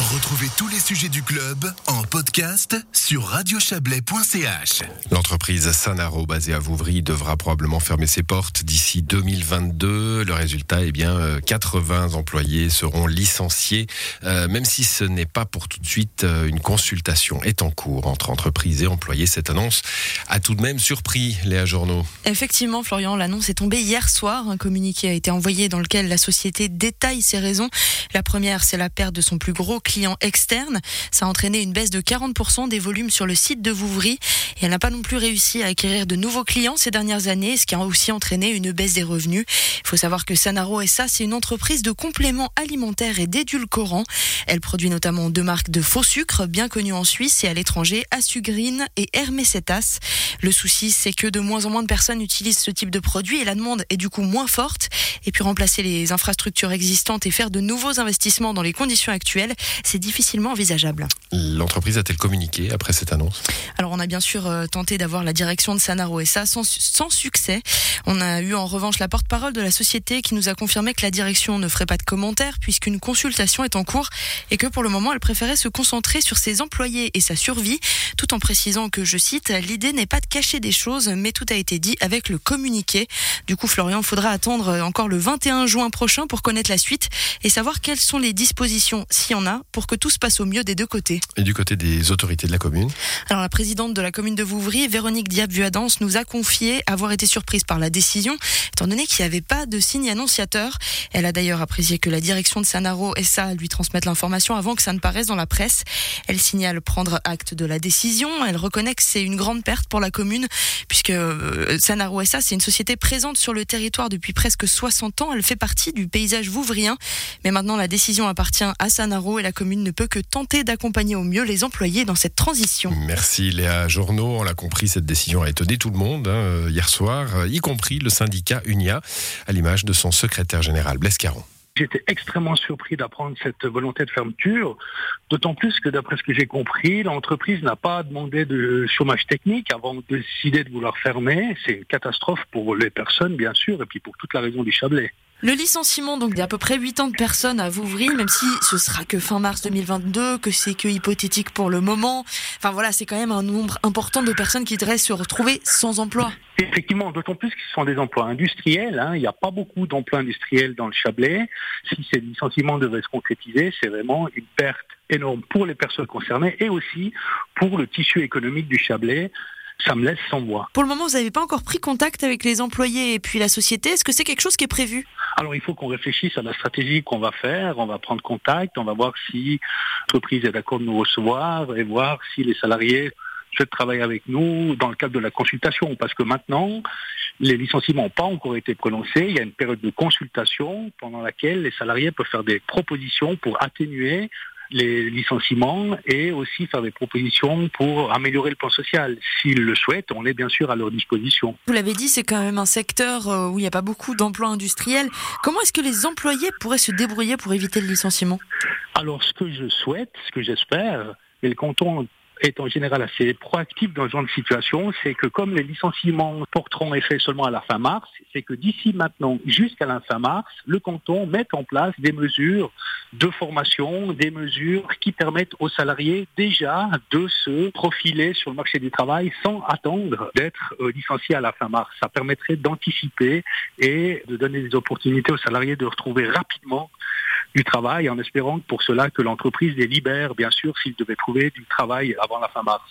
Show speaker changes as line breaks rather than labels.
Retrouvez tous les sujets du club en podcast sur radiochablais.ch.
L'entreprise Sanaro, basée à Vouvry, devra probablement fermer ses portes d'ici 2022. Le résultat, eh bien, 80 euh, employés seront licenciés, euh, même si ce n'est pas pour tout de suite. Euh, une consultation est en cours entre entreprises et employés. Cette annonce a tout de même surpris Léa Journaux.
Effectivement, Florian, l'annonce est tombée hier soir. Un communiqué a été envoyé dans lequel la société détaille ses raisons. La première, c'est la perte de son plus gros client externe. Ça a entraîné une baisse de 40% des volumes sur le site de Vouvry. Et elle n'a pas non plus réussi à acquérir de nouveaux clients ces dernières années, ce qui a aussi entraîné une baisse des revenus. Il faut savoir que Sanaro SA, c'est une entreprise de compléments alimentaires et d'édulcorants. Elle produit notamment deux marques de faux sucre bien connues en Suisse et à l'étranger, Asugreen et Hermécetas. Le souci, c'est que de moins en moins de personnes utilisent ce type de produit et la demande est du coup moins forte. Et puis remplacer les infrastructures existantes et faire de nouveaux investissements dans les conditions actuelles, c'est difficilement envisageable.
L'entreprise a-t-elle communiqué après cette annonce?
Alors on a bien sûr euh, tenté d'avoir la direction de Sanaro et ça sans, sans succès. On a eu en revanche la porte-parole de la société qui nous a confirmé que la direction ne ferait pas de commentaires puisqu'une consultation est en cours et que pour le moment elle préférait se concentrer sur ses employés et sa survie tout en précisant que, je cite, l'idée n'est pas de cacher des choses mais tout a été dit avec le communiqué. Du coup Florian, il faudra attendre encore le 21 juin prochain pour connaître la suite et savoir quelles sont les dispositions, s'il y en a, pour que tout se passe au mieux des deux côtés.
Et du côté des autorités de la commune
Alors la présidente de la commune de Vouvry, Véronique Diab-Vuadance, nous a confié avoir été surprise par la décision, étant donné qu'il n'y avait pas de signe annonciateur. Elle a d'ailleurs apprécié que la direction de Sanaro ça lui transmette l'information avant que ça ne paraisse dans la presse. Elle signale prendre acte de la décision. Elle reconnaît que c'est une grande perte pour la commune, puisque euh, Sanaro SA, c'est une société présente sur le territoire depuis presque 60 ans. Elle fait partie du paysage vouvrien. Mais maintenant, la décision appartient à Sanaro et la commune ne peut que tenter d'accompagner au mieux les employés dans cette transition.
Merci Léa Journaux. On l'a compris, cette décision a étonné tout le monde hein, euh, hier soir, euh, y compris le syndicat UNIA, à l'image de son secrétaire général Blaise Caron.
J'étais extrêmement surpris d'apprendre cette volonté de fermeture, d'autant plus que d'après ce que j'ai compris, l'entreprise n'a pas demandé de chômage technique avant de décider de vouloir fermer. C'est une catastrophe pour les personnes, bien sûr, et puis pour toute la région du Chablais.
Le licenciement donc d'à peu près 80 de personnes à Vouvry, même si ce sera que fin mars 2022, que c'est que hypothétique pour le moment. Enfin voilà, c'est quand même un nombre important de personnes qui devraient se retrouver sans emploi.
Effectivement, d'autant plus que ce sont des emplois industriels. Hein. Il n'y a pas beaucoup d'emplois industriels dans le Chablais. Si ces licenciements devaient se concrétiser, c'est vraiment une perte énorme pour les personnes concernées et aussi pour le tissu économique du Chablais ça me laisse sans voix.
Pour le moment, vous n'avez pas encore pris contact avec les employés et puis la société. Est-ce que c'est quelque chose qui est prévu?
Alors, il faut qu'on réfléchisse à la stratégie qu'on va faire. On va prendre contact, on va voir si l'entreprise est d'accord de nous recevoir et voir si les salariés souhaitent travailler avec nous dans le cadre de la consultation. Parce que maintenant, les licenciements n'ont pas encore été prononcés. Il y a une période de consultation pendant laquelle les salariés peuvent faire des propositions pour atténuer les licenciements et aussi faire des propositions pour améliorer le plan social. S'ils le souhaitent, on est bien sûr à leur disposition.
Vous l'avez dit, c'est quand même un secteur euh, où il n'y a pas beaucoup d'emplois industriels. Comment est-ce que les employés pourraient se débrouiller pour éviter le licenciement?
Alors, ce que je souhaite, ce que j'espère, et le canton est en général assez proactif dans ce genre de situation, c'est que comme les licenciements porteront effet seulement à la fin mars, c'est que d'ici maintenant jusqu'à la fin mars, le canton mette en place des mesures de formation, des mesures qui permettent aux salariés déjà de se profiler sur le marché du travail sans attendre d'être euh, licenciés à la fin mars. Ça permettrait d'anticiper et de donner des opportunités aux salariés de retrouver rapidement du travail en espérant pour cela que l'entreprise les libère, bien sûr, s'ils devaient trouver du travail avant la fin mars.